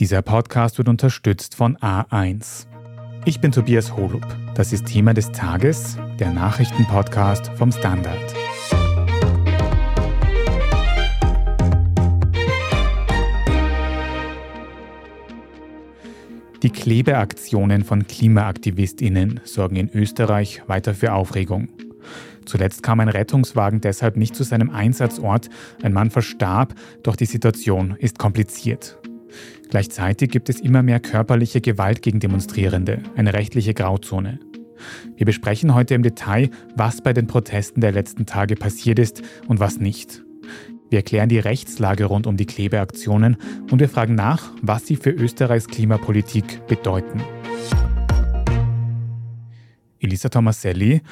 Dieser Podcast wird unterstützt von A1. Ich bin Tobias Holub. Das ist Thema des Tages, der Nachrichtenpodcast vom Standard. Die Klebeaktionen von KlimaaktivistInnen sorgen in Österreich weiter für Aufregung. Zuletzt kam ein Rettungswagen deshalb nicht zu seinem Einsatzort, ein Mann verstarb, doch die Situation ist kompliziert. Gleichzeitig gibt es immer mehr körperliche Gewalt gegen Demonstrierende, eine rechtliche Grauzone. Wir besprechen heute im Detail, was bei den Protesten der letzten Tage passiert ist und was nicht. Wir erklären die Rechtslage rund um die Klebeaktionen und wir fragen nach, was sie für Österreichs Klimapolitik bedeuten. Elisa Tomaselli,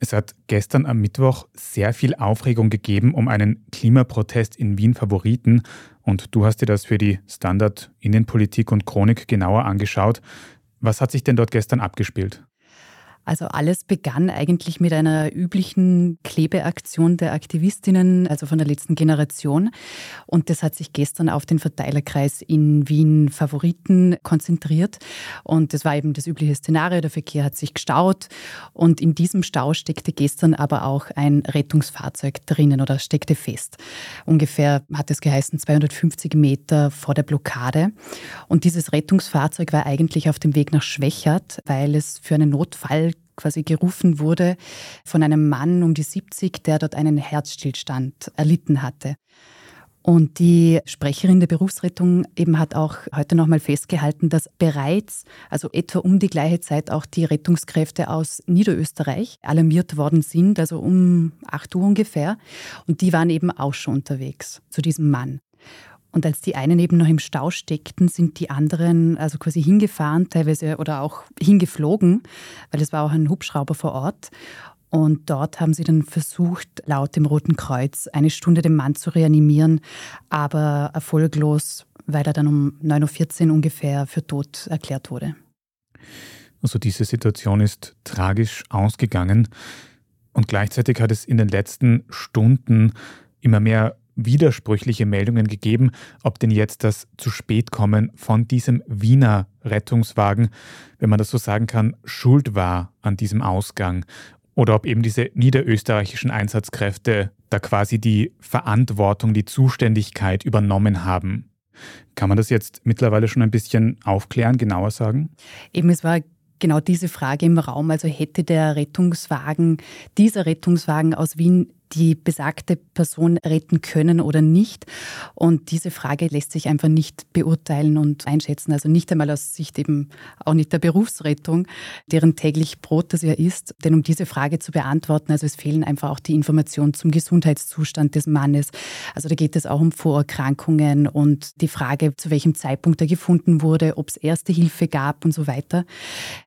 es hat gestern am Mittwoch sehr viel Aufregung gegeben um einen Klimaprotest in Wien Favoriten und du hast dir das für die Standard Innenpolitik und Chronik genauer angeschaut. Was hat sich denn dort gestern abgespielt? Also alles begann eigentlich mit einer üblichen Klebeaktion der Aktivistinnen, also von der letzten Generation. Und das hat sich gestern auf den Verteilerkreis in Wien Favoriten konzentriert. Und das war eben das übliche Szenario. Der Verkehr hat sich gestaut. Und in diesem Stau steckte gestern aber auch ein Rettungsfahrzeug drinnen oder steckte fest. Ungefähr hat es geheißen 250 Meter vor der Blockade. Und dieses Rettungsfahrzeug war eigentlich auf dem Weg nach Schwächert, weil es für einen Notfall quasi gerufen wurde von einem Mann um die 70, der dort einen Herzstillstand erlitten hatte. Und die Sprecherin der Berufsrettung eben hat auch heute nochmal festgehalten, dass bereits, also etwa um die gleiche Zeit auch die Rettungskräfte aus Niederösterreich alarmiert worden sind, also um 8 Uhr ungefähr. Und die waren eben auch schon unterwegs zu diesem Mann. Und als die einen eben noch im Stau steckten, sind die anderen also quasi hingefahren, teilweise oder auch hingeflogen, weil es war auch ein Hubschrauber vor Ort. Und dort haben sie dann versucht, laut dem Roten Kreuz eine Stunde den Mann zu reanimieren, aber erfolglos, weil er dann um 9.14 Uhr ungefähr für tot erklärt wurde. Also diese Situation ist tragisch ausgegangen und gleichzeitig hat es in den letzten Stunden immer mehr widersprüchliche Meldungen gegeben, ob denn jetzt das zu spät kommen von diesem Wiener Rettungswagen, wenn man das so sagen kann, schuld war an diesem Ausgang oder ob eben diese niederösterreichischen Einsatzkräfte da quasi die Verantwortung, die Zuständigkeit übernommen haben. Kann man das jetzt mittlerweile schon ein bisschen aufklären, genauer sagen? Eben, es war genau diese Frage im Raum. Also hätte der Rettungswagen, dieser Rettungswagen aus Wien die besagte Person retten können oder nicht. Und diese Frage lässt sich einfach nicht beurteilen und einschätzen. Also nicht einmal aus Sicht eben auch nicht der Berufsrettung, deren täglich Brot das ja ist. Denn um diese Frage zu beantworten, also es fehlen einfach auch die Informationen zum Gesundheitszustand des Mannes. Also da geht es auch um Vorerkrankungen und die Frage, zu welchem Zeitpunkt er gefunden wurde, ob es erste Hilfe gab und so weiter.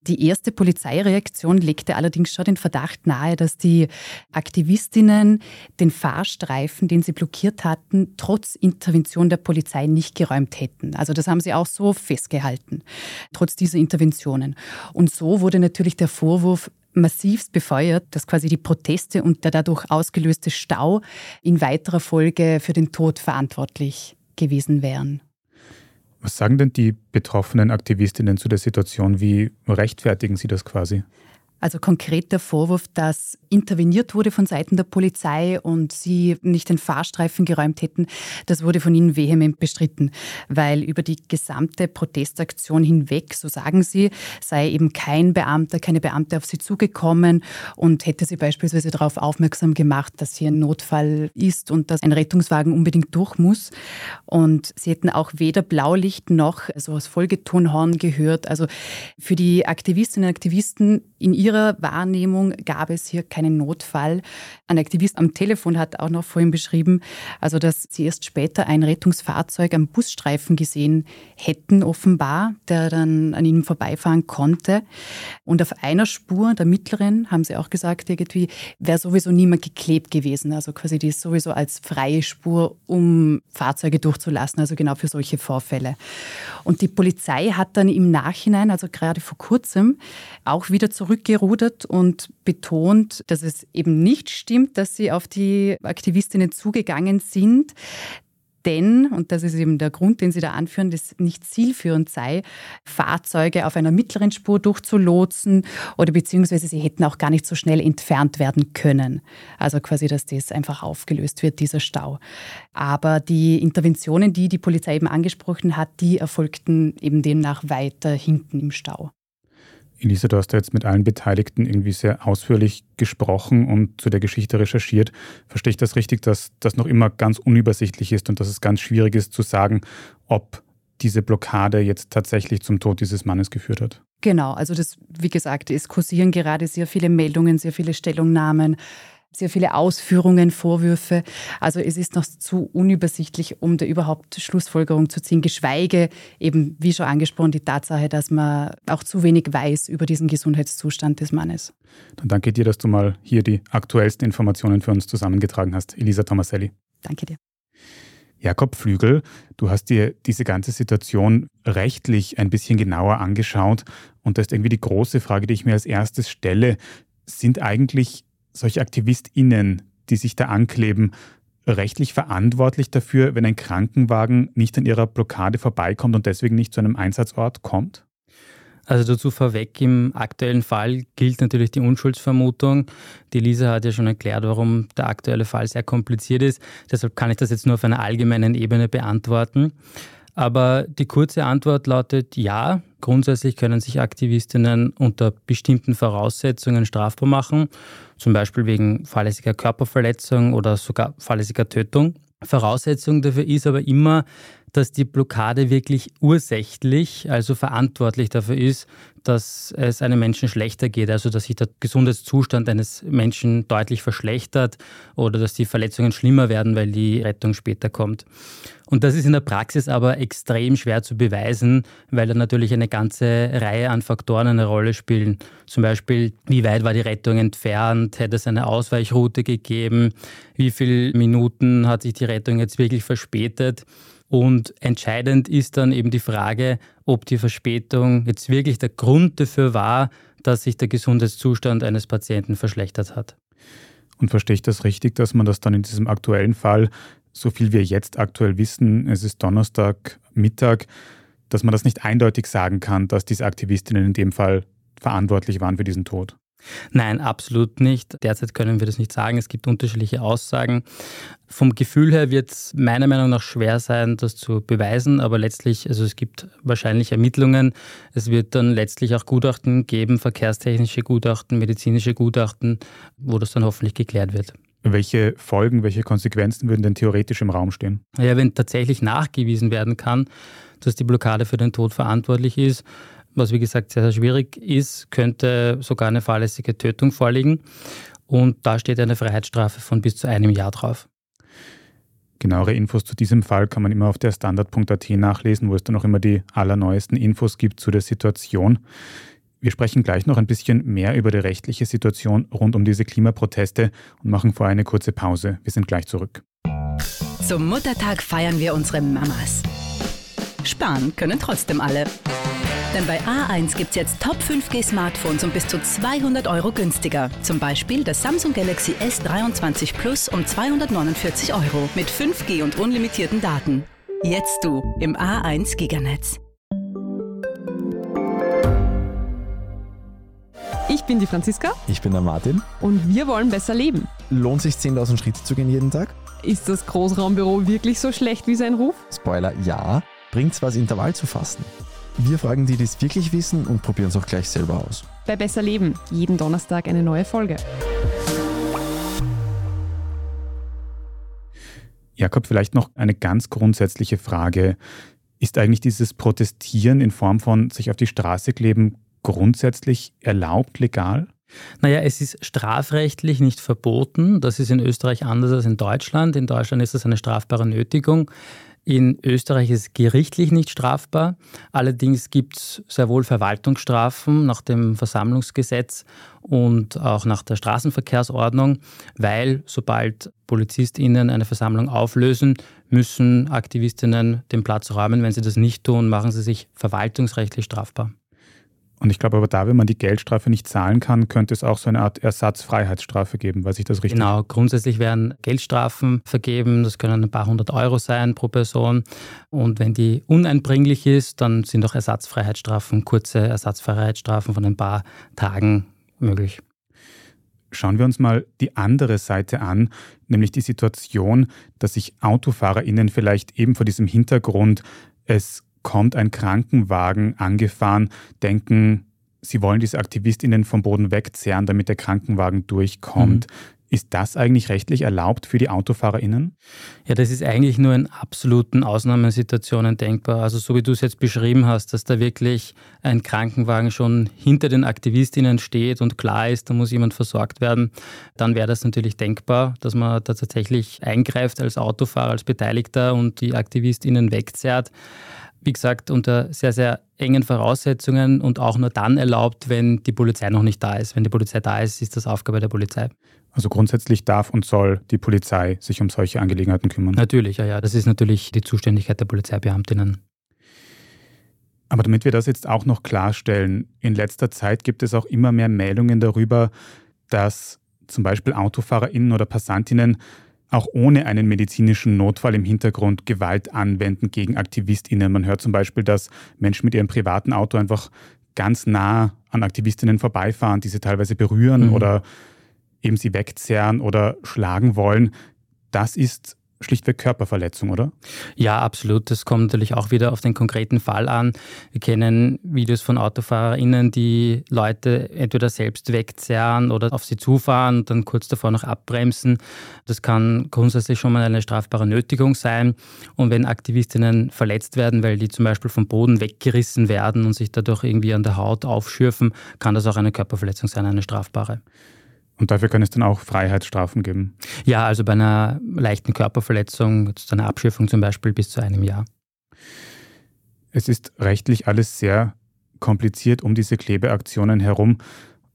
Die erste Polizeireaktion legte allerdings schon den Verdacht nahe, dass die Aktivistinnen den Fahrstreifen, den sie blockiert hatten, trotz Intervention der Polizei nicht geräumt hätten. Also das haben sie auch so festgehalten, trotz dieser Interventionen. Und so wurde natürlich der Vorwurf massivst befeuert, dass quasi die Proteste und der dadurch ausgelöste Stau in weiterer Folge für den Tod verantwortlich gewesen wären. Was sagen denn die betroffenen Aktivistinnen zu der Situation? Wie rechtfertigen sie das quasi? Also konkret der Vorwurf, dass interveniert wurde von Seiten der Polizei und sie nicht den Fahrstreifen geräumt hätten, das wurde von ihnen vehement bestritten, weil über die gesamte Protestaktion hinweg, so sagen sie, sei eben kein Beamter, keine Beamte auf sie zugekommen und hätte sie beispielsweise darauf aufmerksam gemacht, dass hier ein Notfall ist und dass ein Rettungswagen unbedingt durch muss. Und sie hätten auch weder Blaulicht noch so das Folgetonhorn gehört. Also für die Aktivistinnen und Aktivisten in ihrer Wahrnehmung gab es hier keinen Notfall. Ein Aktivist am Telefon hat auch noch vorhin beschrieben, also dass sie erst später ein Rettungsfahrzeug am Busstreifen gesehen hätten, offenbar, der dann an ihnen vorbeifahren konnte. Und auf einer Spur, der mittleren, haben sie auch gesagt, irgendwie wäre sowieso niemand geklebt gewesen. Also quasi die ist sowieso als freie Spur, um Fahrzeuge durchzulassen, also genau für solche Vorfälle. Und die Polizei hat dann im Nachhinein, also gerade vor kurzem, auch wieder zurückgerufen zurückgerudert und betont, dass es eben nicht stimmt, dass sie auf die Aktivistinnen zugegangen sind. denn, und das ist eben der Grund, den Sie da anführen, dass nicht zielführend sei, Fahrzeuge auf einer mittleren Spur durchzulotsen oder beziehungsweise sie hätten auch gar nicht so schnell entfernt werden können. Also quasi, dass das einfach aufgelöst wird, dieser Stau. Aber die Interventionen, die die Polizei eben angesprochen hat, die erfolgten eben demnach weiter hinten im Stau. Elisa, du hast ja jetzt mit allen Beteiligten irgendwie sehr ausführlich gesprochen und zu der Geschichte recherchiert. Verstehe ich das richtig, dass das noch immer ganz unübersichtlich ist und dass es ganz schwierig ist zu sagen, ob diese Blockade jetzt tatsächlich zum Tod dieses Mannes geführt hat? Genau, also das, wie gesagt, es kursieren gerade sehr viele Meldungen, sehr viele Stellungnahmen sehr viele Ausführungen, Vorwürfe. Also es ist noch zu unübersichtlich, um da überhaupt Schlussfolgerung zu ziehen, geschweige eben, wie schon angesprochen, die Tatsache, dass man auch zu wenig weiß über diesen Gesundheitszustand des Mannes. Dann danke dir, dass du mal hier die aktuellsten Informationen für uns zusammengetragen hast. Elisa Tomaselli. Danke dir. Jakob Flügel, du hast dir diese ganze Situation rechtlich ein bisschen genauer angeschaut und das ist irgendwie die große Frage, die ich mir als erstes stelle. Sind eigentlich solche AktivistInnen, die sich da ankleben, rechtlich verantwortlich dafür, wenn ein Krankenwagen nicht an ihrer Blockade vorbeikommt und deswegen nicht zu einem Einsatzort kommt? Also dazu vorweg, im aktuellen Fall gilt natürlich die Unschuldsvermutung. Die Lisa hat ja schon erklärt, warum der aktuelle Fall sehr kompliziert ist. Deshalb kann ich das jetzt nur auf einer allgemeinen Ebene beantworten. Aber die kurze Antwort lautet ja. Grundsätzlich können sich Aktivistinnen unter bestimmten Voraussetzungen strafbar machen, zum Beispiel wegen fahrlässiger Körperverletzung oder sogar fahrlässiger Tötung. Voraussetzung dafür ist aber immer, dass die Blockade wirklich ursächlich, also verantwortlich dafür ist, dass es einem Menschen schlechter geht, also dass sich der Gesundheitszustand eines Menschen deutlich verschlechtert oder dass die Verletzungen schlimmer werden, weil die Rettung später kommt. Und das ist in der Praxis aber extrem schwer zu beweisen, weil da natürlich eine ganze Reihe an Faktoren eine Rolle spielen. Zum Beispiel, wie weit war die Rettung entfernt? Hätte es eine Ausweichroute gegeben? Wie viele Minuten hat sich die Rettung jetzt wirklich verspätet? Und entscheidend ist dann eben die Frage, ob die Verspätung jetzt wirklich der Grund dafür war, dass sich der Gesundheitszustand eines Patienten verschlechtert hat. Und verstehe ich das richtig, dass man das dann in diesem aktuellen Fall, so viel wir jetzt aktuell wissen, es ist Donnerstag Mittag, dass man das nicht eindeutig sagen kann, dass diese Aktivistinnen in dem Fall verantwortlich waren für diesen Tod? Nein, absolut nicht. Derzeit können wir das nicht sagen. Es gibt unterschiedliche Aussagen. Vom Gefühl her wird es meiner Meinung nach schwer sein, das zu beweisen, aber letztlich, also es gibt wahrscheinlich Ermittlungen. Es wird dann letztlich auch Gutachten geben, verkehrstechnische Gutachten, medizinische Gutachten, wo das dann hoffentlich geklärt wird. Welche Folgen, welche Konsequenzen würden denn theoretisch im Raum stehen? Ja, wenn tatsächlich nachgewiesen werden kann, dass die Blockade für den Tod verantwortlich ist, was wie gesagt sehr, sehr schwierig ist, könnte sogar eine fahrlässige Tötung vorliegen. Und da steht eine Freiheitsstrafe von bis zu einem Jahr drauf. Genauere Infos zu diesem Fall kann man immer auf der Standard.at nachlesen, wo es dann auch immer die allerneuesten Infos gibt zu der Situation. Wir sprechen gleich noch ein bisschen mehr über die rechtliche Situation rund um diese Klimaproteste und machen vorher eine kurze Pause. Wir sind gleich zurück. Zum Muttertag feiern wir unsere Mamas. Sparen können trotzdem alle. Denn bei A1 gibt es jetzt Top 5G Smartphones um bis zu 200 Euro günstiger. Zum Beispiel das Samsung Galaxy S23 Plus um 249 Euro mit 5G und unlimitierten Daten. Jetzt du im A1 Giganetz. Ich bin die Franziska. Ich bin der Martin. Und wir wollen besser leben. Lohnt sich 10.000 Schritte zu gehen jeden Tag? Ist das Großraumbüro wirklich so schlecht wie sein Ruf? Spoiler, ja. Bringt's was, Intervall zu fassen? Wir fragen die, die es wirklich wissen und probieren es auch gleich selber aus. Bei Besser Leben, jeden Donnerstag eine neue Folge. Jakob, vielleicht noch eine ganz grundsätzliche Frage. Ist eigentlich dieses Protestieren in Form von sich auf die Straße kleben grundsätzlich erlaubt, legal? Naja, es ist strafrechtlich nicht verboten. Das ist in Österreich anders als in Deutschland. In Deutschland ist das eine strafbare Nötigung. In Österreich ist gerichtlich nicht strafbar. Allerdings gibt es sehr wohl Verwaltungsstrafen nach dem Versammlungsgesetz und auch nach der Straßenverkehrsordnung, weil sobald PolizistInnen eine Versammlung auflösen, müssen AktivistInnen den Platz räumen. Wenn sie das nicht tun, machen sie sich verwaltungsrechtlich strafbar. Und ich glaube aber da, wenn man die Geldstrafe nicht zahlen kann, könnte es auch so eine Art Ersatzfreiheitsstrafe geben, weiß ich das richtig? Genau, grundsätzlich werden Geldstrafen vergeben, das können ein paar hundert Euro sein pro Person. Und wenn die uneinbringlich ist, dann sind auch Ersatzfreiheitsstrafen, kurze Ersatzfreiheitsstrafen von ein paar Tagen möglich. Schauen wir uns mal die andere Seite an, nämlich die Situation, dass sich AutofahrerInnen vielleicht eben vor diesem Hintergrund, es kommt ein Krankenwagen angefahren, denken, sie wollen diese AktivistInnen vom Boden wegzehren, damit der Krankenwagen durchkommt. Mhm. Ist das eigentlich rechtlich erlaubt für die AutofahrerInnen? Ja, das ist eigentlich nur in absoluten Ausnahmesituationen denkbar. Also so wie du es jetzt beschrieben hast, dass da wirklich ein Krankenwagen schon hinter den AktivistInnen steht und klar ist, da muss jemand versorgt werden, dann wäre das natürlich denkbar, dass man da tatsächlich eingreift als Autofahrer, als Beteiligter und die AktivistInnen wegzerrt wie gesagt, unter sehr, sehr engen Voraussetzungen und auch nur dann erlaubt, wenn die Polizei noch nicht da ist. Wenn die Polizei da ist, ist das Aufgabe der Polizei. Also grundsätzlich darf und soll die Polizei sich um solche Angelegenheiten kümmern. Natürlich, ja, ja. Das ist natürlich die Zuständigkeit der Polizeibeamtinnen. Aber damit wir das jetzt auch noch klarstellen, in letzter Zeit gibt es auch immer mehr Meldungen darüber, dass zum Beispiel AutofahrerInnen oder PassantInnen auch ohne einen medizinischen Notfall im Hintergrund Gewalt anwenden gegen AktivistInnen. Man hört zum Beispiel, dass Menschen mit ihrem privaten Auto einfach ganz nah an AktivistInnen vorbeifahren, diese teilweise berühren mhm. oder eben sie wegzerren oder schlagen wollen. Das ist schlichtweg Körperverletzung, oder? Ja, absolut. Das kommt natürlich auch wieder auf den konkreten Fall an. Wir kennen Videos von AutofahrerInnen, die Leute entweder selbst wegzerren oder auf sie zufahren und dann kurz davor noch abbremsen. Das kann grundsätzlich schon mal eine strafbare Nötigung sein. Und wenn Aktivistinnen verletzt werden, weil die zum Beispiel vom Boden weggerissen werden und sich dadurch irgendwie an der Haut aufschürfen, kann das auch eine Körperverletzung sein, eine strafbare. Und dafür kann es dann auch Freiheitsstrafen geben? Ja, also bei einer leichten Körperverletzung, einer Abschürfung zum Beispiel, bis zu einem Jahr. Es ist rechtlich alles sehr kompliziert um diese Klebeaktionen herum.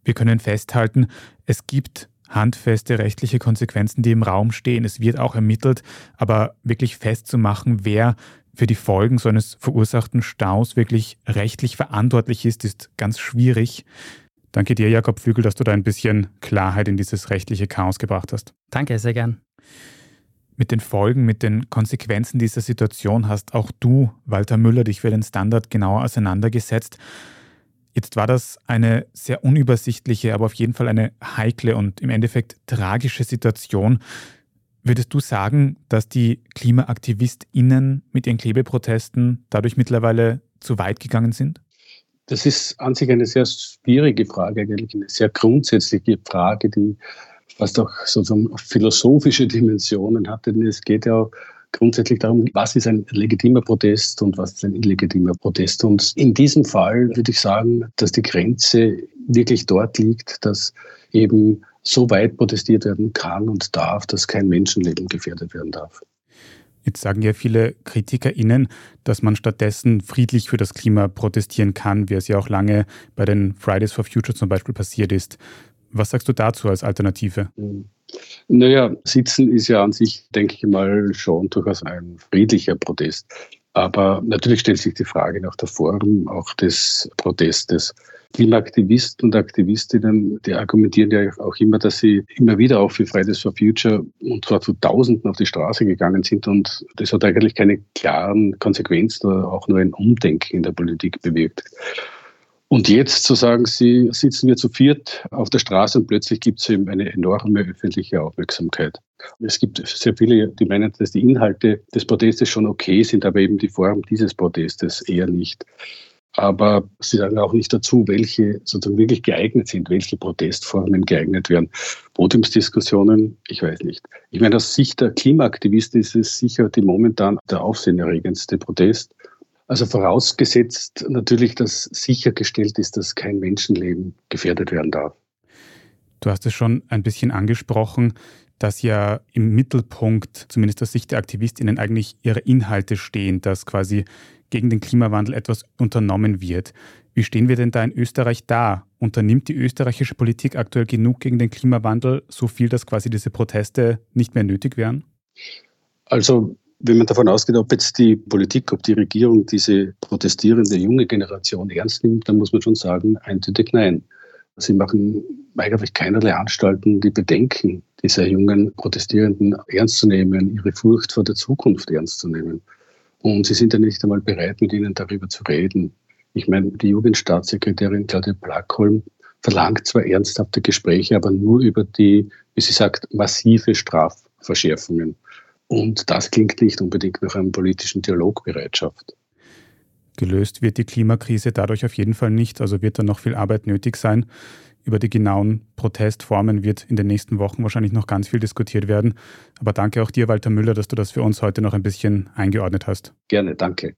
Wir können festhalten, es gibt handfeste rechtliche Konsequenzen, die im Raum stehen. Es wird auch ermittelt, aber wirklich festzumachen, wer für die Folgen so eines verursachten Staus wirklich rechtlich verantwortlich ist, ist ganz schwierig. Danke dir, Jakob Flügel, dass du da ein bisschen Klarheit in dieses rechtliche Chaos gebracht hast. Danke, sehr gern. Mit den Folgen, mit den Konsequenzen dieser Situation hast auch du, Walter Müller, dich für den Standard genauer auseinandergesetzt. Jetzt war das eine sehr unübersichtliche, aber auf jeden Fall eine heikle und im Endeffekt tragische Situation. Würdest du sagen, dass die KlimaaktivistInnen mit ihren Klebeprotesten dadurch mittlerweile zu weit gegangen sind? Das ist an sich eine sehr schwierige Frage, eigentlich eine sehr grundsätzliche Frage, die fast auch sozusagen philosophische Dimensionen hat. Denn es geht ja grundsätzlich darum, was ist ein legitimer Protest und was ist ein illegitimer Protest. Und in diesem Fall würde ich sagen, dass die Grenze wirklich dort liegt, dass eben so weit protestiert werden kann und darf, dass kein Menschenleben gefährdet werden darf. Jetzt sagen ja viele KritikerInnen, dass man stattdessen friedlich für das Klima protestieren kann, wie es ja auch lange bei den Fridays for Future zum Beispiel passiert ist. Was sagst du dazu als Alternative? Naja, Sitzen ist ja an sich, denke ich mal, schon durchaus ein friedlicher Protest. Aber natürlich stellt sich die Frage nach der Form auch des Protestes. Klimaaktivisten und Aktivistinnen, die argumentieren ja auch immer, dass sie immer wieder auch für Fridays for Future und zwar zu Tausenden auf die Straße gegangen sind und das hat eigentlich keine klaren Konsequenzen oder auch nur ein Umdenken in der Politik bewirkt. Und jetzt zu sagen, sie sitzen wir zu viert auf der Straße und plötzlich gibt es eben eine enorme öffentliche Aufmerksamkeit. Es gibt sehr viele, die meinen, dass die Inhalte des Protestes schon okay sind, aber eben die Form dieses Protestes eher nicht. Aber sie sagen auch nicht dazu, welche sozusagen wirklich geeignet sind, welche Protestformen geeignet werden. Podiumsdiskussionen, ich weiß nicht. Ich meine, aus Sicht der Klimaaktivisten ist es sicher die momentan der aufsehenerregendste Protest. Also vorausgesetzt natürlich, dass sichergestellt ist, dass kein Menschenleben gefährdet werden darf. Du hast es schon ein bisschen angesprochen, dass ja im Mittelpunkt, zumindest aus Sicht der Aktivistinnen, eigentlich ihre Inhalte stehen, dass quasi gegen den Klimawandel etwas unternommen wird. Wie stehen wir denn da in Österreich da? Unternimmt die österreichische Politik aktuell genug gegen den Klimawandel, so viel, dass quasi diese Proteste nicht mehr nötig wären? Also wenn man davon ausgeht, ob jetzt die Politik, ob die Regierung diese protestierende junge Generation ernst nimmt, dann muss man schon sagen, eindeutig nein. Sie machen eigentlich keinerlei Anstalten, die Bedenken dieser jungen Protestierenden ernst zu nehmen, ihre Furcht vor der Zukunft ernst zu nehmen. Und sie sind ja nicht einmal bereit, mit ihnen darüber zu reden. Ich meine, die Jugendstaatssekretärin Claudia Plackholm verlangt zwar ernsthafte Gespräche, aber nur über die, wie sie sagt, massive Strafverschärfungen. Und das klingt nicht unbedingt nach einer politischen Dialogbereitschaft. Gelöst wird die Klimakrise dadurch auf jeden Fall nicht, also wird da noch viel Arbeit nötig sein. Über die genauen Protestformen wird in den nächsten Wochen wahrscheinlich noch ganz viel diskutiert werden. Aber danke auch dir, Walter Müller, dass du das für uns heute noch ein bisschen eingeordnet hast. Gerne, danke.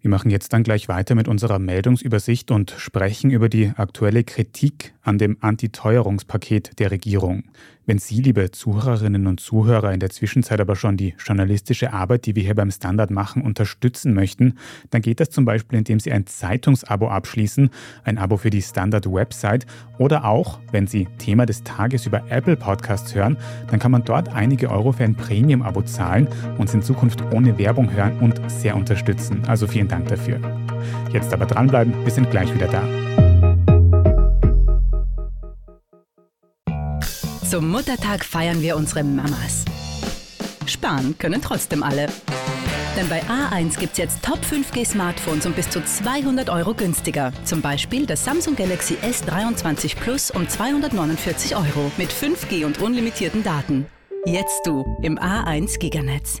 Wir machen jetzt dann gleich weiter mit unserer Meldungsübersicht und sprechen über die aktuelle Kritik an dem Antiteuerungspaket der Regierung. Wenn Sie, liebe Zuhörerinnen und Zuhörer, in der Zwischenzeit aber schon die journalistische Arbeit, die wir hier beim Standard machen, unterstützen möchten, dann geht das zum Beispiel, indem Sie ein Zeitungsabo abschließen, ein Abo für die Standard-Website oder auch, wenn Sie Thema des Tages über Apple Podcasts hören, dann kann man dort einige Euro für ein Premium-Abo zahlen, uns in Zukunft ohne Werbung hören und sehr unterstützen. Also vielen Dank dafür. Jetzt aber dranbleiben, wir sind gleich wieder da. Zum Muttertag feiern wir unsere Mamas. Sparen können trotzdem alle. Denn bei A1 gibt es jetzt Top 5G Smartphones um bis zu 200 Euro günstiger. Zum Beispiel das Samsung Galaxy S23 Plus um 249 Euro mit 5G und unlimitierten Daten. Jetzt du im A1 Giganetz.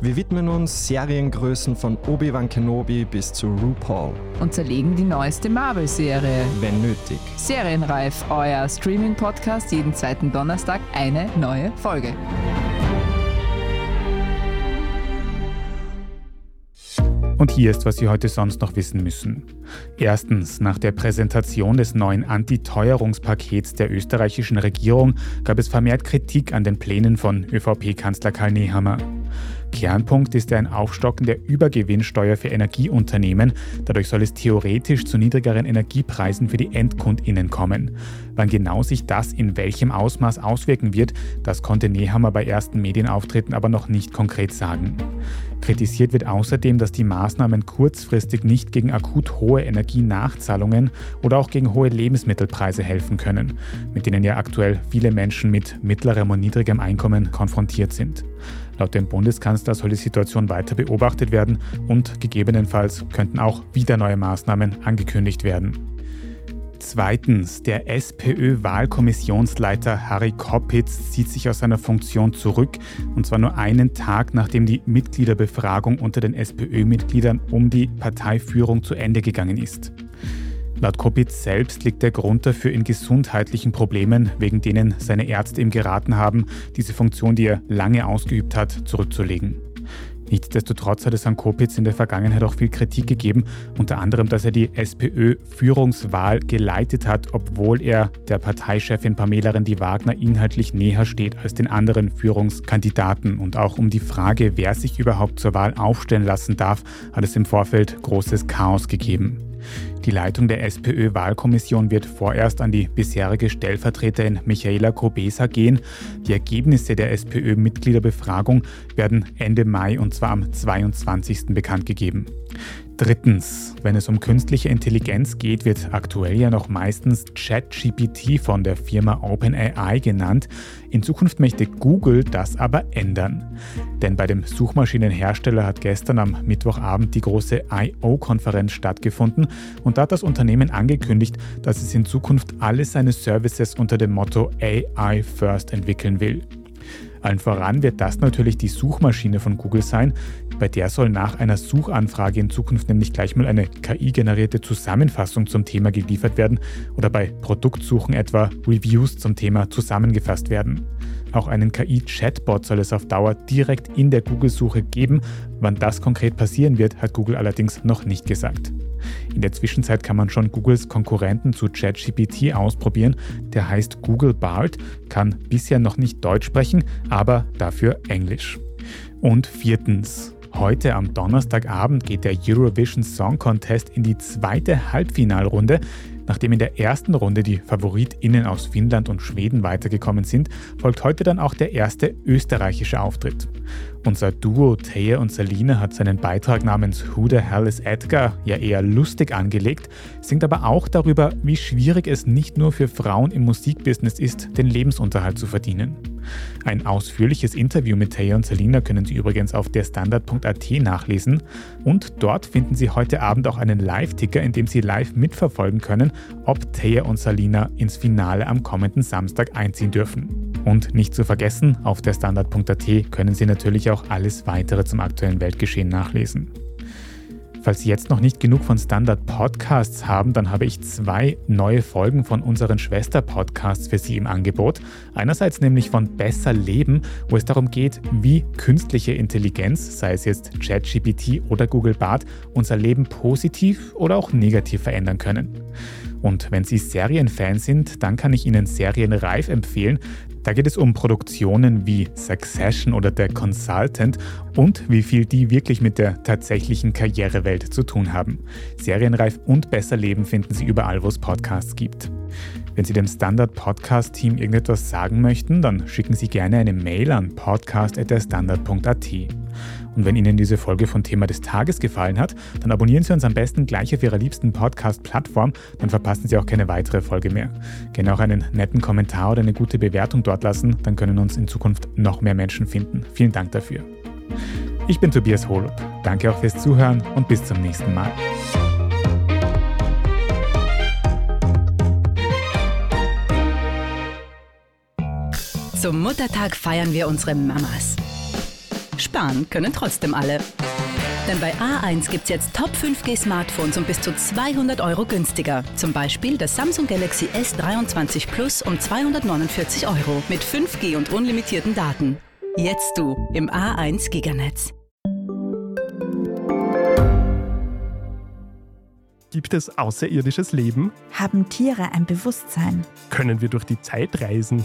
Wir widmen uns Seriengrößen von Obi-Wan Kenobi bis zu RuPaul. Und zerlegen die neueste Marvel-Serie. Wenn nötig. Serienreif, euer Streaming-Podcast, jeden zweiten Donnerstag eine neue Folge. Und hier ist, was Sie heute sonst noch wissen müssen. Erstens, nach der Präsentation des neuen Antiteuerungspakets der österreichischen Regierung gab es vermehrt Kritik an den Plänen von ÖVP-Kanzler Karl Nehammer. Kernpunkt ist ein Aufstocken der Übergewinnsteuer für Energieunternehmen. Dadurch soll es theoretisch zu niedrigeren Energiepreisen für die Endkundinnen kommen. Wann genau sich das in welchem Ausmaß auswirken wird, das konnte Nehammer bei ersten Medienauftritten aber noch nicht konkret sagen. Kritisiert wird außerdem, dass die Maßnahmen kurzfristig nicht gegen akut hohe Energienachzahlungen oder auch gegen hohe Lebensmittelpreise helfen können, mit denen ja aktuell viele Menschen mit mittlerem und niedrigem Einkommen konfrontiert sind. Laut dem Bundeskanzler soll die Situation weiter beobachtet werden und gegebenenfalls könnten auch wieder neue Maßnahmen angekündigt werden. Zweitens, der SPÖ-Wahlkommissionsleiter Harry Koppitz zieht sich aus seiner Funktion zurück, und zwar nur einen Tag nachdem die Mitgliederbefragung unter den SPÖ-Mitgliedern um die Parteiführung zu Ende gegangen ist. Laut Kopitz selbst liegt der Grund dafür in gesundheitlichen Problemen, wegen denen seine Ärzte ihm geraten haben, diese Funktion, die er lange ausgeübt hat, zurückzulegen. Nichtsdestotrotz hat es an Kopitz in der Vergangenheit auch viel Kritik gegeben, unter anderem, dass er die SPÖ-Führungswahl geleitet hat, obwohl er der Parteichefin Pamela Rendi-Wagner inhaltlich näher steht als den anderen Führungskandidaten. Und auch um die Frage, wer sich überhaupt zur Wahl aufstellen lassen darf, hat es im Vorfeld großes Chaos gegeben. Die Leitung der SPÖ-Wahlkommission wird vorerst an die bisherige Stellvertreterin Michaela Kobesa gehen. Die Ergebnisse der SPÖ-Mitgliederbefragung werden Ende Mai und zwar am 22. bekannt gegeben. Drittens, wenn es um künstliche Intelligenz geht, wird aktuell ja noch meistens ChatGPT von der Firma OpenAI genannt. In Zukunft möchte Google das aber ändern. Denn bei dem Suchmaschinenhersteller hat gestern am Mittwochabend die große I.O.-Konferenz stattgefunden und da hat das Unternehmen angekündigt, dass es in Zukunft alle seine Services unter dem Motto AI First entwickeln will. Allen voran wird das natürlich die Suchmaschine von Google sein. Bei der soll nach einer Suchanfrage in Zukunft nämlich gleich mal eine KI-generierte Zusammenfassung zum Thema geliefert werden oder bei Produktsuchen etwa Reviews zum Thema zusammengefasst werden. Auch einen KI-Chatbot soll es auf Dauer direkt in der Google-Suche geben. Wann das konkret passieren wird, hat Google allerdings noch nicht gesagt. In der Zwischenzeit kann man schon Googles Konkurrenten zu ChatGPT ausprobieren. Der heißt Google Bard, kann bisher noch nicht Deutsch sprechen, aber dafür Englisch. Und viertens, Heute am Donnerstagabend geht der Eurovision Song Contest in die zweite Halbfinalrunde. Nachdem in der ersten Runde die FavoritInnen aus Finnland und Schweden weitergekommen sind, folgt heute dann auch der erste österreichische Auftritt. Unser Duo Thea und Salina hat seinen Beitrag namens Who the Hell is Edgar ja eher lustig angelegt, singt aber auch darüber, wie schwierig es nicht nur für Frauen im Musikbusiness ist, den Lebensunterhalt zu verdienen. Ein ausführliches Interview mit Taya und Selina können Sie übrigens auf derstandard.at nachlesen und dort finden Sie heute Abend auch einen Live-Ticker, in dem Sie live mitverfolgen können, ob Taya und Salina ins Finale am kommenden Samstag einziehen dürfen. Und nicht zu vergessen, auf derstandard.at können Sie natürlich auch alles weitere zum aktuellen Weltgeschehen nachlesen. Falls Sie jetzt noch nicht genug von Standard Podcasts haben, dann habe ich zwei neue Folgen von unseren Schwester-Podcasts für Sie im Angebot. Einerseits nämlich von Besser Leben, wo es darum geht, wie künstliche Intelligenz, sei es jetzt ChatGPT oder Google Bart, unser Leben positiv oder auch negativ verändern können. Und wenn Sie Serienfan sind, dann kann ich Ihnen Serienreif empfehlen. Da geht es um Produktionen wie Succession oder The Consultant und wie viel die wirklich mit der tatsächlichen Karrierewelt zu tun haben. Serienreif und besser leben finden Sie überall, wo es Podcasts gibt. Wenn Sie dem Standard Podcast Team irgendetwas sagen möchten, dann schicken Sie gerne eine Mail an podcast.derstandard.at. Und wenn Ihnen diese Folge von Thema des Tages gefallen hat, dann abonnieren Sie uns am besten gleich auf Ihrer liebsten Podcast-Plattform, dann verpassen Sie auch keine weitere Folge mehr. Gerne auch einen netten Kommentar oder eine gute Bewertung dort lassen, dann können uns in Zukunft noch mehr Menschen finden. Vielen Dank dafür. Ich bin Tobias Holub. Danke auch fürs Zuhören und bis zum nächsten Mal. Zum Muttertag feiern wir unsere Mamas. Sparen können trotzdem alle. Denn bei A1 gibt's jetzt Top 5G Smartphones um bis zu 200 Euro günstiger. Zum Beispiel das Samsung Galaxy S23 Plus um 249 Euro mit 5G und unlimitierten Daten. Jetzt du im A1 Giganetz. Gibt es außerirdisches Leben? Haben Tiere ein Bewusstsein? Können wir durch die Zeit reisen?